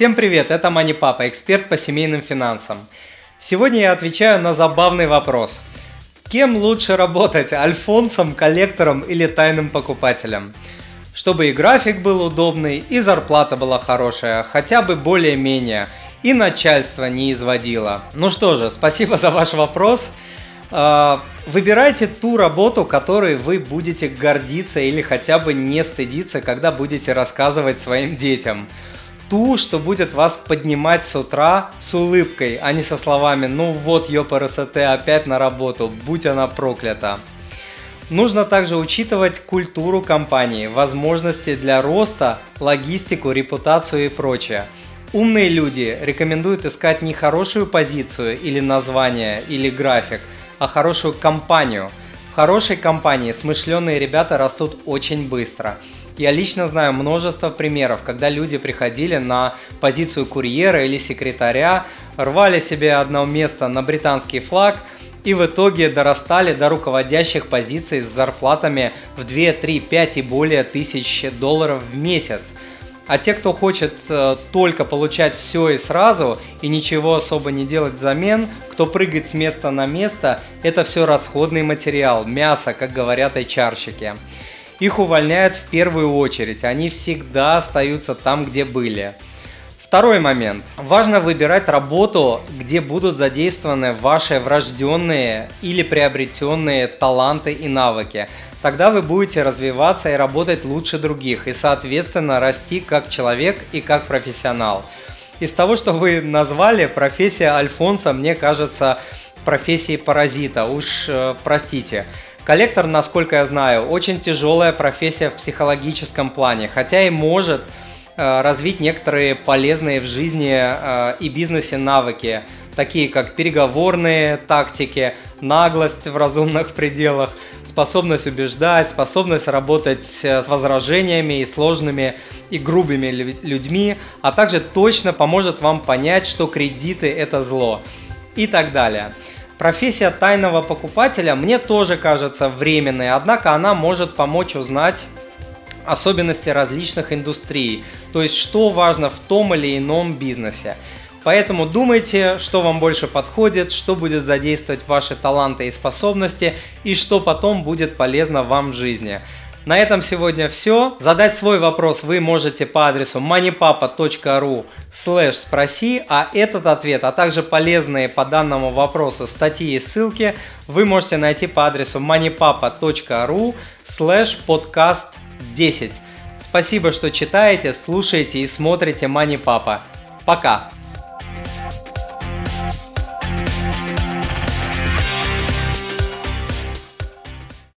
Всем привет, это Мани Папа, эксперт по семейным финансам. Сегодня я отвечаю на забавный вопрос. Кем лучше работать, альфонсом, коллектором или тайным покупателем? Чтобы и график был удобный, и зарплата была хорошая, хотя бы более-менее, и начальство не изводило. Ну что же, спасибо за ваш вопрос. А, выбирайте ту работу, которой вы будете гордиться или хотя бы не стыдиться, когда будете рассказывать своим детям ту, что будет вас поднимать с утра с улыбкой, а не со словами «ну вот, ЕПРСТ, опять на работу, будь она проклята». Нужно также учитывать культуру компании, возможности для роста, логистику, репутацию и прочее. Умные люди рекомендуют искать не хорошую позицию или название или график, а хорошую компанию. В хорошей компании смышленые ребята растут очень быстро – я лично знаю множество примеров, когда люди приходили на позицию курьера или секретаря, рвали себе одно место на британский флаг и в итоге дорастали до руководящих позиций с зарплатами в 2, 3, 5 и более тысяч долларов в месяц. А те, кто хочет э, только получать все и сразу и ничего особо не делать взамен, кто прыгает с места на место, это все расходный материал, мясо, как говорят HR-щики их увольняют в первую очередь, они всегда остаются там, где были. Второй момент. Важно выбирать работу, где будут задействованы ваши врожденные или приобретенные таланты и навыки. Тогда вы будете развиваться и работать лучше других, и соответственно расти как человек и как профессионал. Из того, что вы назвали, профессия Альфонса, мне кажется, профессией паразита. Уж э, простите. Коллектор, насколько я знаю, очень тяжелая профессия в психологическом плане, хотя и может э, развить некоторые полезные в жизни э, и бизнесе навыки, такие как переговорные тактики, наглость в разумных пределах, способность убеждать, способность работать э, с возражениями и сложными и грубыми людьми, а также точно поможет вам понять, что кредиты это зло и так далее. Профессия тайного покупателя мне тоже кажется временной, однако она может помочь узнать особенности различных индустрий, то есть что важно в том или ином бизнесе. Поэтому думайте, что вам больше подходит, что будет задействовать ваши таланты и способности и что потом будет полезно вам в жизни. На этом сегодня все. Задать свой вопрос вы можете по адресу moneypapa.ru слэш спроси, а этот ответ, а также полезные по данному вопросу статьи и ссылки вы можете найти по адресу moneypapa.ru слэш подкаст 10. Спасибо, что читаете, слушаете и смотрите Money Папа. Пока!